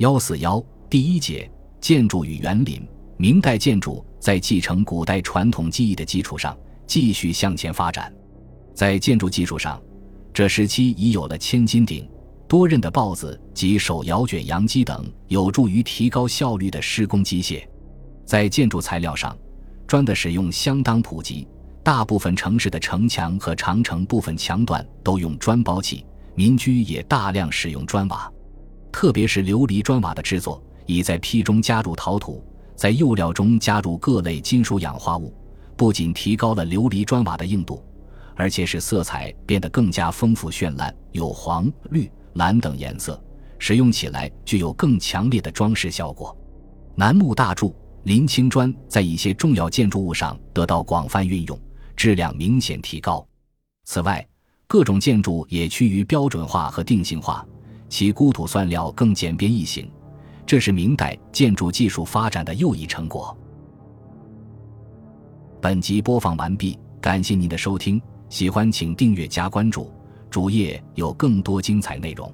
幺四幺第一节建筑与园林。明代建筑在继承古代传统技艺的基础上继续向前发展。在建筑技术上，这时期已有了千斤顶、多刃的刨子及手摇卷扬机等有助于提高效率的施工机械。在建筑材料上，砖的使用相当普及，大部分城市的城墙和长城部分墙段都用砖包砌，民居也大量使用砖瓦。特别是琉璃砖瓦的制作，已在坯中加入陶土，在釉料中加入各类金属氧化物，不仅提高了琉璃砖瓦的硬度，而且使色彩变得更加丰富绚烂，有黄、绿、蓝等颜色，使用起来具有更强烈的装饰效果。楠木大柱。临青砖在一些重要建筑物上得到广泛运用，质量明显提高。此外，各种建筑也趋于标准化和定型化，其估土算料更简便易行，这是明代建筑技术发展的又一成果。本集播放完毕，感谢您的收听，喜欢请订阅加关注，主页有更多精彩内容。